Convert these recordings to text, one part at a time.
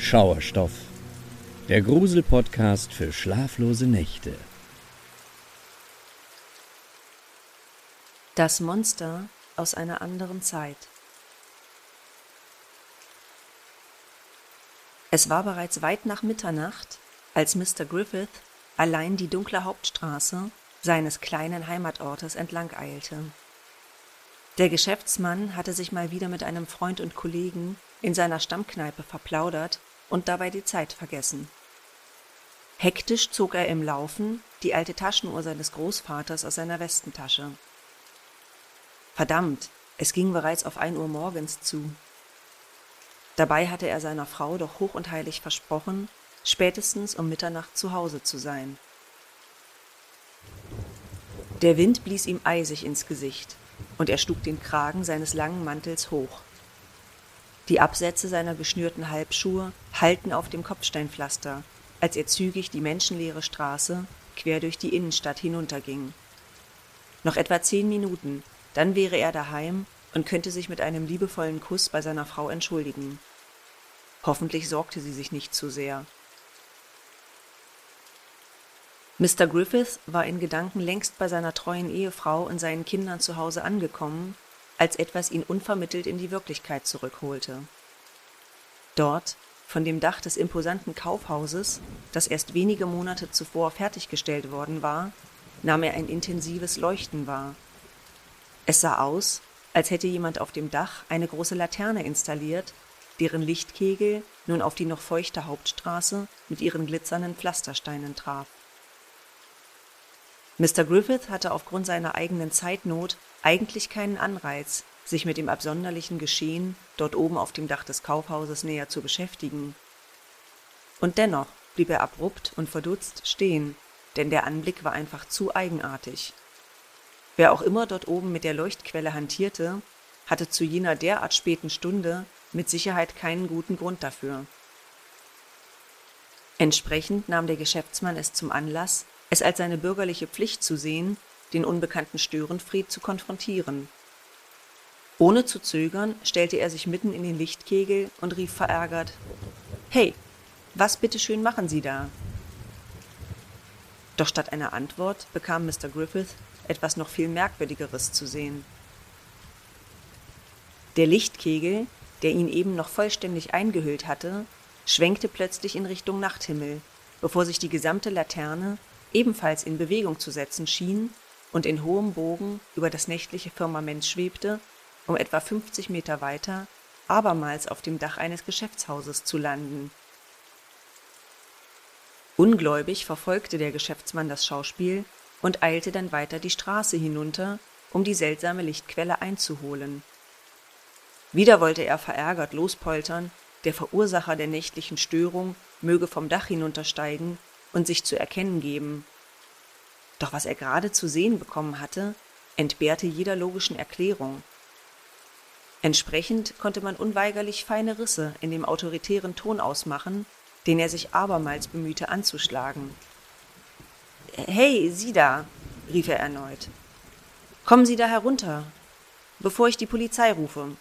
Schauerstoff, der Grusel-Podcast für schlaflose Nächte. Das Monster aus einer anderen Zeit. Es war bereits weit nach Mitternacht, als Mr. Griffith allein die dunkle Hauptstraße seines kleinen Heimatortes entlang eilte. Der Geschäftsmann hatte sich mal wieder mit einem Freund und Kollegen in seiner Stammkneipe verplaudert und dabei die Zeit vergessen. Hektisch zog er im Laufen die alte Taschenuhr seines Großvaters aus seiner Westentasche. Verdammt, es ging bereits auf ein Uhr morgens zu. Dabei hatte er seiner Frau doch hoch und heilig versprochen, spätestens um Mitternacht zu Hause zu sein. Der Wind blies ihm eisig ins Gesicht, und er schlug den Kragen seines langen Mantels hoch. Die Absätze seiner geschnürten Halbschuhe hallten auf dem Kopfsteinpflaster, als er zügig die menschenleere Straße quer durch die Innenstadt hinunterging. Noch etwa zehn Minuten, dann wäre er daheim und könnte sich mit einem liebevollen Kuss bei seiner Frau entschuldigen. Hoffentlich sorgte sie sich nicht zu sehr. Mr. Griffith war in Gedanken längst bei seiner treuen Ehefrau und seinen Kindern zu Hause angekommen, als etwas ihn unvermittelt in die Wirklichkeit zurückholte. Dort, von dem Dach des imposanten Kaufhauses, das erst wenige Monate zuvor fertiggestellt worden war, nahm er ein intensives Leuchten wahr. Es sah aus, als hätte jemand auf dem Dach eine große Laterne installiert, deren Lichtkegel nun auf die noch feuchte Hauptstraße mit ihren glitzernden Pflastersteinen traf. Mr. Griffith hatte aufgrund seiner eigenen Zeitnot eigentlich keinen Anreiz, sich mit dem absonderlichen Geschehen dort oben auf dem Dach des Kaufhauses näher zu beschäftigen. Und dennoch blieb er abrupt und verdutzt stehen, denn der Anblick war einfach zu eigenartig. Wer auch immer dort oben mit der Leuchtquelle hantierte, hatte zu jener derart späten Stunde mit Sicherheit keinen guten Grund dafür. Entsprechend nahm der Geschäftsmann es zum Anlass, es als seine bürgerliche Pflicht zu sehen, den unbekannten Störenfried zu konfrontieren. Ohne zu zögern stellte er sich mitten in den Lichtkegel und rief verärgert Hey, was bitteschön machen Sie da? Doch statt einer Antwort bekam Mr. Griffith etwas noch viel Merkwürdigeres zu sehen. Der Lichtkegel, der ihn eben noch vollständig eingehüllt hatte, schwenkte plötzlich in Richtung Nachthimmel, bevor sich die gesamte Laterne ebenfalls in Bewegung zu setzen schien und in hohem Bogen über das nächtliche Firmament schwebte, um etwa 50 Meter weiter abermals auf dem Dach eines Geschäftshauses zu landen. Ungläubig verfolgte der Geschäftsmann das Schauspiel und eilte dann weiter die Straße hinunter, um die seltsame Lichtquelle einzuholen. Wieder wollte er verärgert lospoltern, der Verursacher der nächtlichen Störung möge vom Dach hinuntersteigen und sich zu erkennen geben. Doch was er gerade zu sehen bekommen hatte, entbehrte jeder logischen Erklärung. Entsprechend konnte man unweigerlich feine Risse in dem autoritären Ton ausmachen, den er sich abermals bemühte anzuschlagen. Hey, Sie da, rief er erneut. Kommen Sie da herunter, bevor ich die Polizei rufe.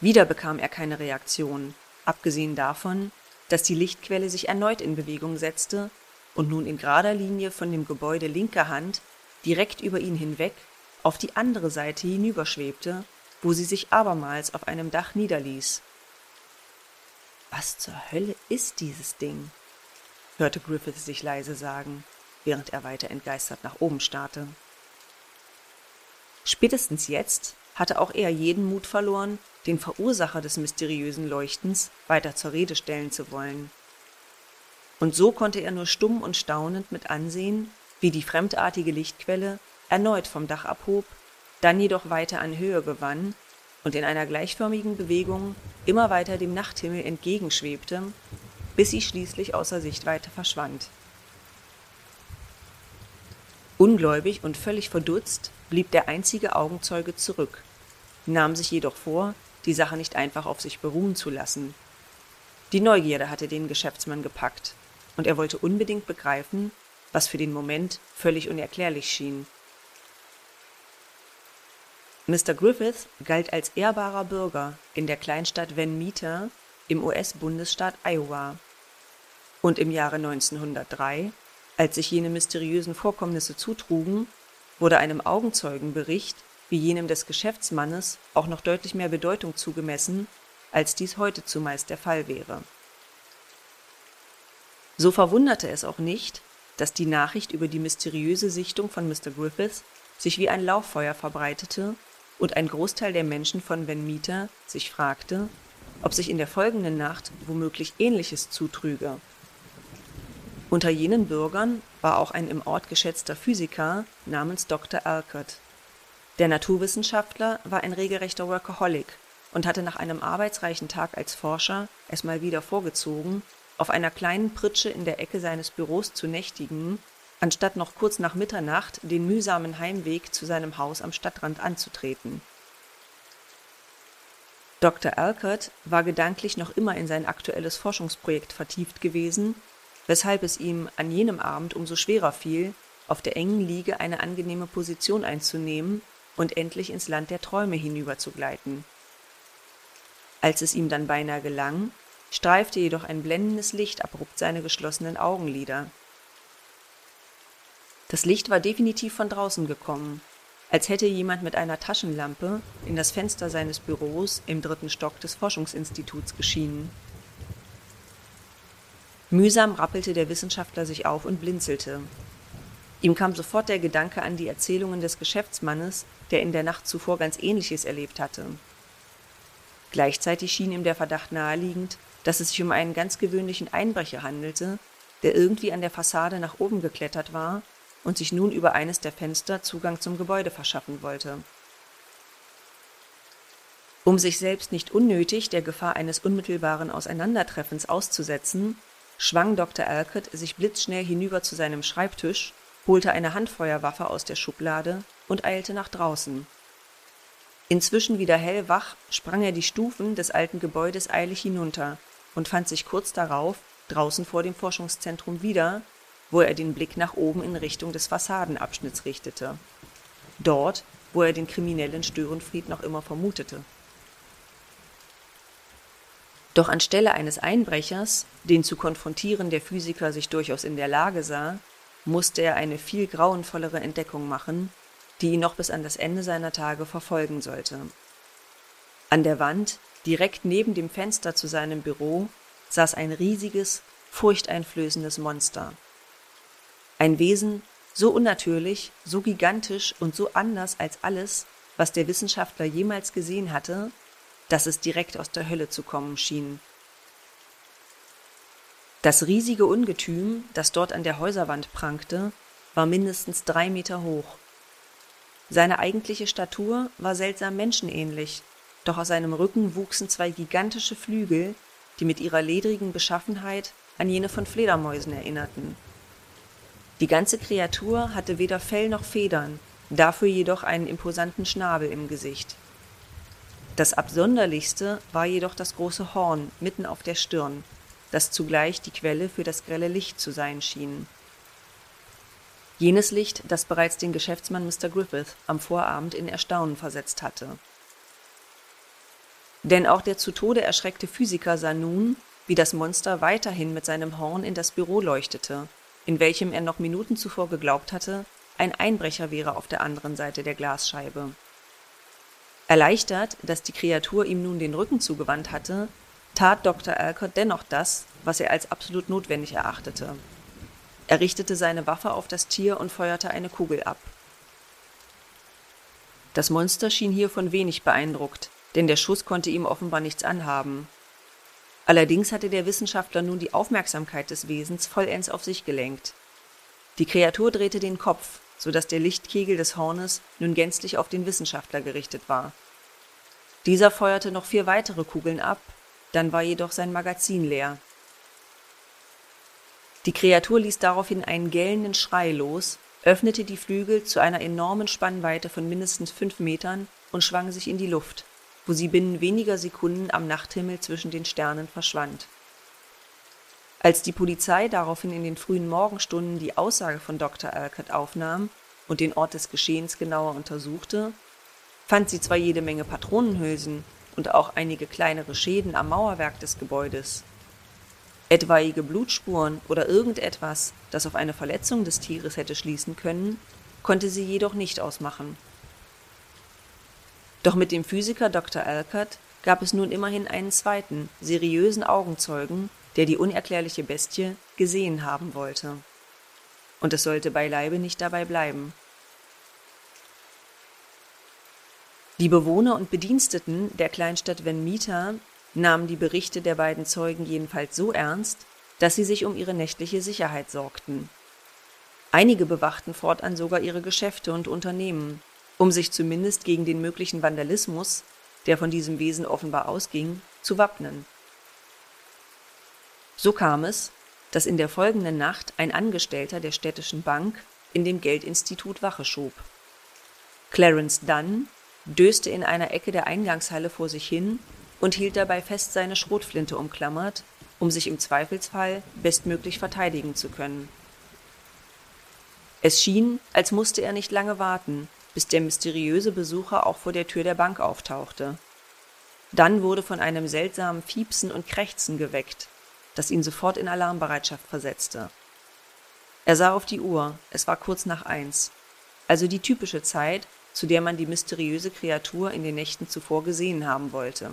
Wieder bekam er keine Reaktion, abgesehen davon, dass die Lichtquelle sich erneut in Bewegung setzte und nun in gerader Linie von dem Gebäude linker Hand direkt über ihn hinweg auf die andere Seite hinüberschwebte, wo sie sich abermals auf einem Dach niederließ. Was zur Hölle ist dieses Ding? hörte Griffith sich leise sagen, während er weiter entgeistert nach oben starrte. Spätestens jetzt hatte auch er jeden Mut verloren, den Verursacher des mysteriösen Leuchtens weiter zur Rede stellen zu wollen. Und so konnte er nur stumm und staunend mit ansehen, wie die fremdartige Lichtquelle erneut vom Dach abhob, dann jedoch weiter an Höhe gewann und in einer gleichförmigen Bewegung immer weiter dem Nachthimmel entgegenschwebte, bis sie schließlich außer Sichtweite verschwand. Ungläubig und völlig verdutzt blieb der einzige Augenzeuge zurück, nahm sich jedoch vor, die Sache nicht einfach auf sich beruhen zu lassen. Die Neugierde hatte den Geschäftsmann gepackt, und er wollte unbedingt begreifen, was für den Moment völlig unerklärlich schien. Mr. Griffith galt als ehrbarer Bürger in der Kleinstadt Van Meter, im US-Bundesstaat Iowa. Und im Jahre 1903, als sich jene mysteriösen Vorkommnisse zutrugen, wurde einem Augenzeugenbericht wie jenem des Geschäftsmannes auch noch deutlich mehr Bedeutung zugemessen, als dies heute zumeist der Fall wäre. So verwunderte es auch nicht, dass die Nachricht über die mysteriöse Sichtung von Mr. Griffith sich wie ein Lauffeuer verbreitete und ein Großteil der Menschen von Van Meter sich fragte, ob sich in der folgenden Nacht womöglich Ähnliches zutrüge. Unter jenen Bürgern war auch ein im Ort geschätzter Physiker namens Dr. Alcott. Der Naturwissenschaftler war ein regelrechter Workaholic und hatte nach einem arbeitsreichen Tag als Forscher es mal wieder vorgezogen, auf einer kleinen Pritsche in der Ecke seines Büros zu nächtigen, anstatt noch kurz nach Mitternacht den mühsamen Heimweg zu seinem Haus am Stadtrand anzutreten. Dr. Alcott war gedanklich noch immer in sein aktuelles Forschungsprojekt vertieft gewesen, weshalb es ihm an jenem Abend umso schwerer fiel, auf der engen Liege eine angenehme Position einzunehmen und endlich ins Land der Träume hinüberzugleiten. Als es ihm dann beinahe gelang, streifte jedoch ein blendendes Licht abrupt seine geschlossenen Augenlider. Das Licht war definitiv von draußen gekommen, als hätte jemand mit einer Taschenlampe in das Fenster seines Büros im dritten Stock des Forschungsinstituts geschienen. Mühsam rappelte der Wissenschaftler sich auf und blinzelte. Ihm kam sofort der Gedanke an die Erzählungen des Geschäftsmannes, der in der Nacht zuvor ganz Ähnliches erlebt hatte. Gleichzeitig schien ihm der Verdacht naheliegend, dass es sich um einen ganz gewöhnlichen Einbrecher handelte, der irgendwie an der Fassade nach oben geklettert war und sich nun über eines der Fenster Zugang zum Gebäude verschaffen wollte. Um sich selbst nicht unnötig der Gefahr eines unmittelbaren Auseinandertreffens auszusetzen, schwang Dr. Alcott sich blitzschnell hinüber zu seinem Schreibtisch, holte eine Handfeuerwaffe aus der Schublade und eilte nach draußen. Inzwischen wieder hellwach, sprang er die Stufen des alten Gebäudes eilig hinunter und fand sich kurz darauf draußen vor dem Forschungszentrum wieder, wo er den Blick nach oben in Richtung des Fassadenabschnitts richtete. Dort, wo er den kriminellen Störenfried noch immer vermutete. Doch anstelle eines Einbrechers, den zu konfrontieren der Physiker sich durchaus in der Lage sah, musste er eine viel grauenvollere Entdeckung machen, die ihn noch bis an das Ende seiner Tage verfolgen sollte. An der Wand, direkt neben dem Fenster zu seinem Büro, saß ein riesiges, furchteinflößendes Monster. Ein Wesen so unnatürlich, so gigantisch und so anders als alles, was der Wissenschaftler jemals gesehen hatte, dass es direkt aus der Hölle zu kommen schien. Das riesige Ungetüm, das dort an der Häuserwand prangte, war mindestens drei Meter hoch. Seine eigentliche Statur war seltsam menschenähnlich, doch aus seinem Rücken wuchsen zwei gigantische Flügel, die mit ihrer ledrigen Beschaffenheit an jene von Fledermäusen erinnerten. Die ganze Kreatur hatte weder Fell noch Federn, dafür jedoch einen imposanten Schnabel im Gesicht. Das Absonderlichste war jedoch das große Horn mitten auf der Stirn, das zugleich die Quelle für das grelle Licht zu sein schien. Jenes Licht, das bereits den Geschäftsmann Mr. Griffith am Vorabend in Erstaunen versetzt hatte. Denn auch der zu Tode erschreckte Physiker sah nun, wie das Monster weiterhin mit seinem Horn in das Büro leuchtete in welchem er noch Minuten zuvor geglaubt hatte, ein Einbrecher wäre auf der anderen Seite der Glasscheibe. Erleichtert, dass die Kreatur ihm nun den Rücken zugewandt hatte, tat Dr. Alcott dennoch das, was er als absolut notwendig erachtete. Er richtete seine Waffe auf das Tier und feuerte eine Kugel ab. Das Monster schien hiervon wenig beeindruckt, denn der Schuss konnte ihm offenbar nichts anhaben, Allerdings hatte der Wissenschaftler nun die Aufmerksamkeit des Wesens vollends auf sich gelenkt. Die Kreatur drehte den Kopf, so dass der Lichtkegel des Hornes nun gänzlich auf den Wissenschaftler gerichtet war. Dieser feuerte noch vier weitere Kugeln ab, dann war jedoch sein Magazin leer. Die Kreatur ließ daraufhin einen gellenden Schrei los, öffnete die Flügel zu einer enormen Spannweite von mindestens fünf Metern und schwang sich in die Luft wo sie binnen weniger Sekunden am Nachthimmel zwischen den Sternen verschwand. Als die Polizei daraufhin in den frühen Morgenstunden die Aussage von Dr. Alcott aufnahm und den Ort des Geschehens genauer untersuchte, fand sie zwar jede Menge Patronenhülsen und auch einige kleinere Schäden am Mauerwerk des Gebäudes. Etwaige Blutspuren oder irgendetwas, das auf eine Verletzung des Tieres hätte schließen können, konnte sie jedoch nicht ausmachen. Doch mit dem Physiker Dr. Alcott gab es nun immerhin einen zweiten, seriösen Augenzeugen, der die unerklärliche Bestie gesehen haben wollte. Und es sollte beileibe nicht dabei bleiben. Die Bewohner und Bediensteten der Kleinstadt Venmita nahmen die Berichte der beiden Zeugen jedenfalls so ernst, dass sie sich um ihre nächtliche Sicherheit sorgten. Einige bewachten fortan sogar ihre Geschäfte und Unternehmen, um sich zumindest gegen den möglichen Vandalismus, der von diesem Wesen offenbar ausging, zu wappnen. So kam es, dass in der folgenden Nacht ein Angestellter der städtischen Bank in dem Geldinstitut Wache schob. Clarence Dunn döste in einer Ecke der Eingangshalle vor sich hin und hielt dabei fest seine Schrotflinte umklammert, um sich im Zweifelsfall bestmöglich verteidigen zu können. Es schien, als musste er nicht lange warten, bis der mysteriöse Besucher auch vor der Tür der Bank auftauchte. Dann wurde von einem seltsamen Fiepsen und Krächzen geweckt, das ihn sofort in Alarmbereitschaft versetzte. Er sah auf die Uhr, es war kurz nach eins, also die typische Zeit, zu der man die mysteriöse Kreatur in den Nächten zuvor gesehen haben wollte.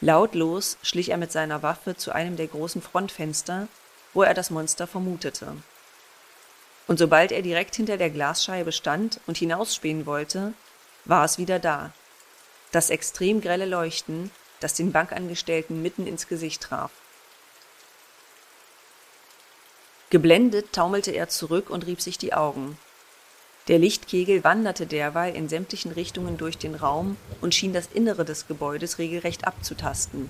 Lautlos schlich er mit seiner Waffe zu einem der großen Frontfenster, wo er das Monster vermutete. Und sobald er direkt hinter der Glasscheibe stand und hinausspähen wollte, war es wieder da. Das extrem grelle Leuchten, das den Bankangestellten mitten ins Gesicht traf. Geblendet taumelte er zurück und rieb sich die Augen. Der Lichtkegel wanderte derweil in sämtlichen Richtungen durch den Raum und schien das Innere des Gebäudes regelrecht abzutasten.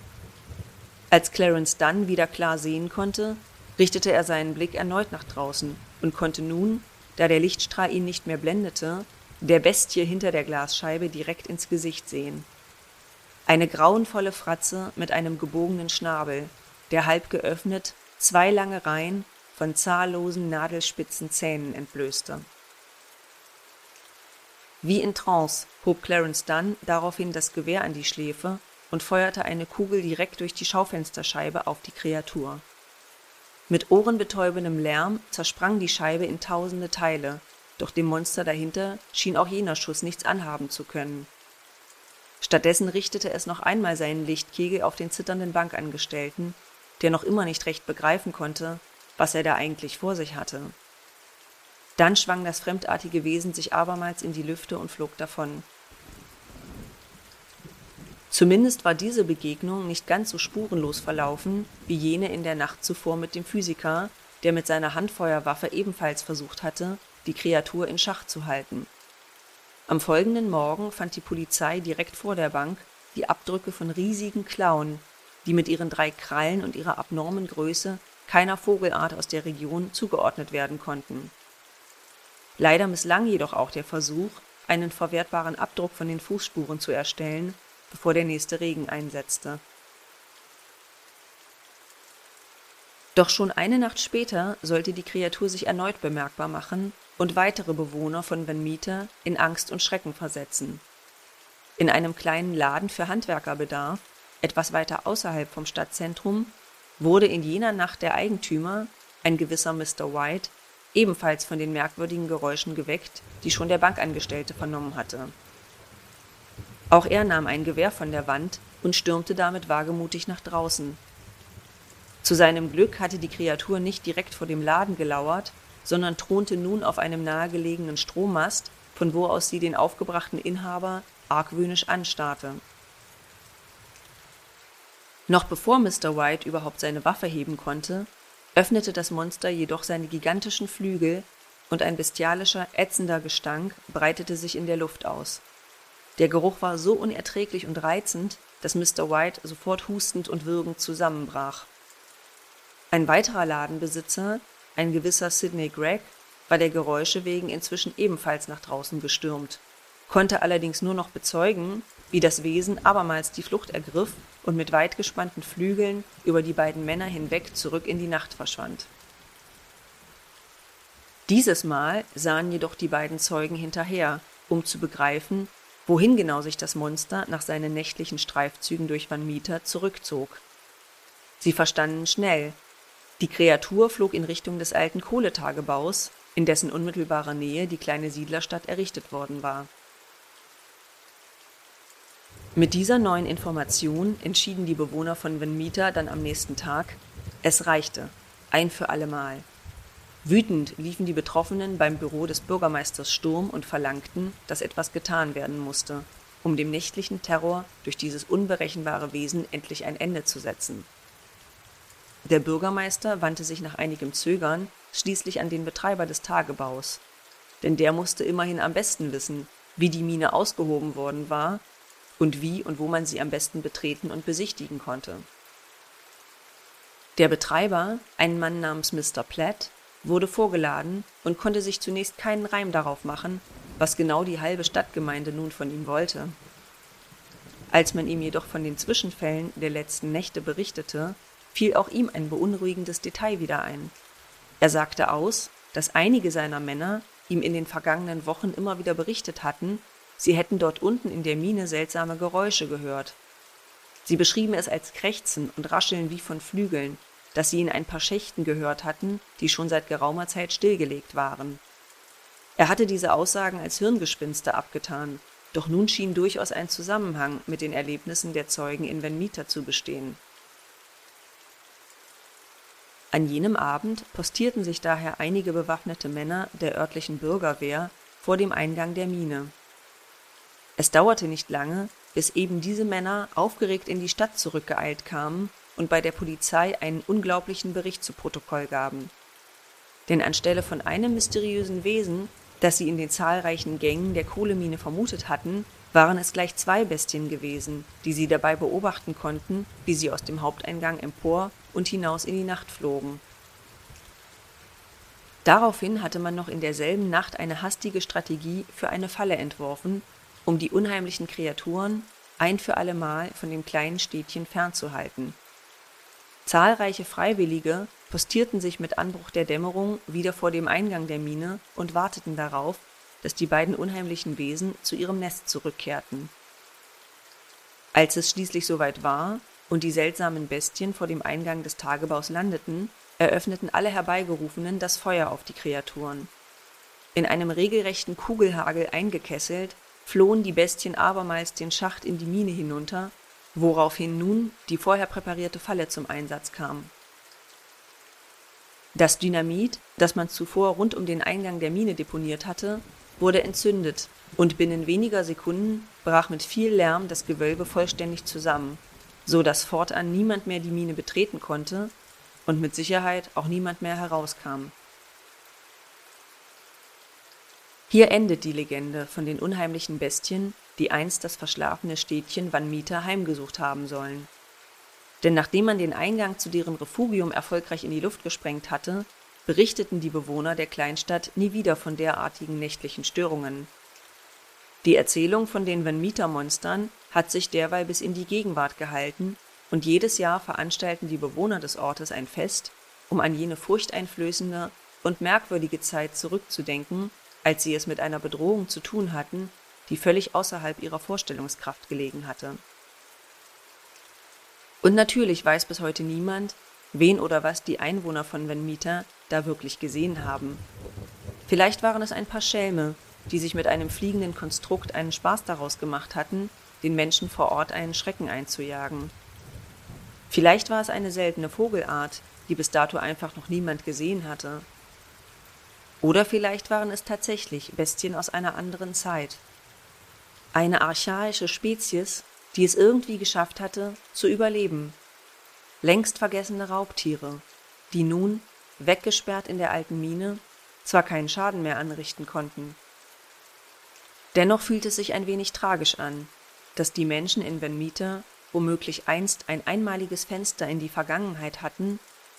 Als Clarence Dunn wieder klar sehen konnte, richtete er seinen Blick erneut nach draußen und konnte nun, da der Lichtstrahl ihn nicht mehr blendete, der Bestie hinter der Glasscheibe direkt ins Gesicht sehen. Eine grauenvolle Fratze mit einem gebogenen Schnabel, der halb geöffnet zwei lange Reihen von zahllosen nadelspitzen Zähnen entblößte. Wie in Trance hob Clarence Dunn daraufhin das Gewehr an die Schläfe und feuerte eine Kugel direkt durch die Schaufensterscheibe auf die Kreatur. Mit ohrenbetäubendem Lärm zersprang die Scheibe in tausende Teile, doch dem Monster dahinter schien auch jener Schuss nichts anhaben zu können. Stattdessen richtete es noch einmal seinen Lichtkegel auf den zitternden Bankangestellten, der noch immer nicht recht begreifen konnte, was er da eigentlich vor sich hatte. Dann schwang das fremdartige Wesen sich abermals in die Lüfte und flog davon. Zumindest war diese Begegnung nicht ganz so spurenlos verlaufen wie jene in der Nacht zuvor mit dem Physiker, der mit seiner Handfeuerwaffe ebenfalls versucht hatte, die Kreatur in Schach zu halten. Am folgenden Morgen fand die Polizei direkt vor der Bank die Abdrücke von riesigen Klauen, die mit ihren drei Krallen und ihrer abnormen Größe keiner Vogelart aus der Region zugeordnet werden konnten Leider misslang jedoch auch der Versuch, einen verwertbaren Abdruck von den Fußspuren zu erstellen, bevor der nächste Regen einsetzte. Doch schon eine Nacht später sollte die Kreatur sich erneut bemerkbar machen und weitere Bewohner von Van Meter in Angst und Schrecken versetzen. In einem kleinen Laden für Handwerkerbedarf, etwas weiter außerhalb vom Stadtzentrum, wurde in jener Nacht der Eigentümer, ein gewisser Mr. White, ebenfalls von den merkwürdigen Geräuschen geweckt, die schon der Bankangestellte vernommen hatte. Auch er nahm ein Gewehr von der Wand und stürmte damit wagemutig nach draußen. Zu seinem Glück hatte die Kreatur nicht direkt vor dem Laden gelauert, sondern thronte nun auf einem nahegelegenen Strommast, von wo aus sie den aufgebrachten Inhaber argwöhnisch anstarrte. Noch bevor Mr. White überhaupt seine Waffe heben konnte, öffnete das Monster jedoch seine gigantischen Flügel und ein bestialischer, ätzender Gestank breitete sich in der Luft aus. Der Geruch war so unerträglich und reizend, dass Mr. White sofort hustend und würgend zusammenbrach. Ein weiterer Ladenbesitzer, ein gewisser Sidney Gregg, war der Geräusche wegen inzwischen ebenfalls nach draußen gestürmt, konnte allerdings nur noch bezeugen, wie das Wesen abermals die Flucht ergriff und mit weit gespannten Flügeln über die beiden Männer hinweg zurück in die Nacht verschwand. Dieses Mal sahen jedoch die beiden Zeugen hinterher, um zu begreifen, wohin genau sich das Monster nach seinen nächtlichen Streifzügen durch Van Meter zurückzog. Sie verstanden schnell, die Kreatur flog in Richtung des alten Kohletagebaus, in dessen unmittelbarer Nähe die kleine Siedlerstadt errichtet worden war. Mit dieser neuen Information entschieden die Bewohner von Venmita dann am nächsten Tag, es reichte, ein für allemal. Wütend liefen die Betroffenen beim Büro des Bürgermeisters Sturm und verlangten, dass etwas getan werden musste, um dem nächtlichen Terror durch dieses unberechenbare Wesen endlich ein Ende zu setzen. Der Bürgermeister wandte sich nach einigem Zögern schließlich an den Betreiber des Tagebaus, denn der musste immerhin am besten wissen, wie die Mine ausgehoben worden war und wie und wo man sie am besten betreten und besichtigen konnte. Der Betreiber, ein Mann namens Mr. Platt, wurde vorgeladen und konnte sich zunächst keinen Reim darauf machen, was genau die halbe Stadtgemeinde nun von ihm wollte. Als man ihm jedoch von den Zwischenfällen der letzten Nächte berichtete, fiel auch ihm ein beunruhigendes Detail wieder ein. Er sagte aus, dass einige seiner Männer ihm in den vergangenen Wochen immer wieder berichtet hatten, sie hätten dort unten in der Mine seltsame Geräusche gehört. Sie beschrieben es als Krächzen und Rascheln wie von Flügeln, das sie in ein paar Schächten gehört hatten, die schon seit geraumer Zeit stillgelegt waren. Er hatte diese Aussagen als Hirngespinste abgetan, doch nun schien durchaus ein Zusammenhang mit den Erlebnissen der Zeugen in Venmita zu bestehen. An jenem Abend postierten sich daher einige bewaffnete Männer der örtlichen Bürgerwehr vor dem Eingang der Mine. Es dauerte nicht lange, bis eben diese Männer aufgeregt in die Stadt zurückgeeilt kamen und bei der Polizei einen unglaublichen Bericht zu Protokoll gaben. Denn anstelle von einem mysteriösen Wesen, das sie in den zahlreichen Gängen der Kohlemine vermutet hatten, waren es gleich zwei Bestien gewesen, die sie dabei beobachten konnten, wie sie aus dem Haupteingang empor und hinaus in die Nacht flogen. Daraufhin hatte man noch in derselben Nacht eine hastige Strategie für eine Falle entworfen, um die unheimlichen Kreaturen ein für allemal von dem kleinen Städtchen fernzuhalten Zahlreiche Freiwillige postierten sich mit Anbruch der Dämmerung wieder vor dem Eingang der Mine und warteten darauf, dass die beiden unheimlichen Wesen zu ihrem Nest zurückkehrten. Als es schließlich soweit war und die seltsamen Bestien vor dem Eingang des Tagebaus landeten, eröffneten alle Herbeigerufenen das Feuer auf die Kreaturen. In einem regelrechten Kugelhagel eingekesselt, flohen die Bestien abermals den Schacht in die Mine hinunter woraufhin nun die vorher präparierte Falle zum Einsatz kam. Das Dynamit, das man zuvor rund um den Eingang der Mine deponiert hatte, wurde entzündet und binnen weniger Sekunden brach mit viel Lärm das Gewölbe vollständig zusammen, so dass fortan niemand mehr die Mine betreten konnte und mit Sicherheit auch niemand mehr herauskam. Hier endet die Legende von den unheimlichen Bestien, die einst das verschlafene Städtchen Vanmita heimgesucht haben sollen. Denn nachdem man den Eingang zu deren Refugium erfolgreich in die Luft gesprengt hatte, berichteten die Bewohner der Kleinstadt nie wieder von derartigen nächtlichen Störungen. Die Erzählung von den Vanmita-Monstern hat sich derweil bis in die Gegenwart gehalten und jedes Jahr veranstalten die Bewohner des Ortes ein Fest, um an jene furchteinflößende und merkwürdige Zeit zurückzudenken, als sie es mit einer Bedrohung zu tun hatten, die völlig außerhalb ihrer Vorstellungskraft gelegen hatte. Und natürlich weiß bis heute niemand, wen oder was die Einwohner von Venmita da wirklich gesehen haben. Vielleicht waren es ein paar Schelme, die sich mit einem fliegenden Konstrukt einen Spaß daraus gemacht hatten, den Menschen vor Ort einen Schrecken einzujagen. Vielleicht war es eine seltene Vogelart, die bis dato einfach noch niemand gesehen hatte. Oder vielleicht waren es tatsächlich Bestien aus einer anderen Zeit, eine archaische Spezies, die es irgendwie geschafft hatte, zu überleben. Längst vergessene Raubtiere, die nun, weggesperrt in der alten Mine, zwar keinen Schaden mehr anrichten konnten. Dennoch fühlt es sich ein wenig tragisch an, dass die Menschen in Venmita womöglich einst ein einmaliges Fenster in die Vergangenheit hatten,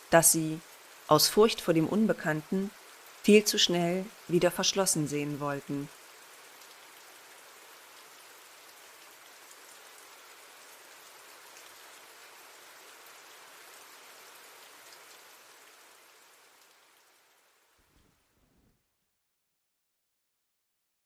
das sie, aus Furcht vor dem Unbekannten, viel zu schnell wieder verschlossen sehen wollten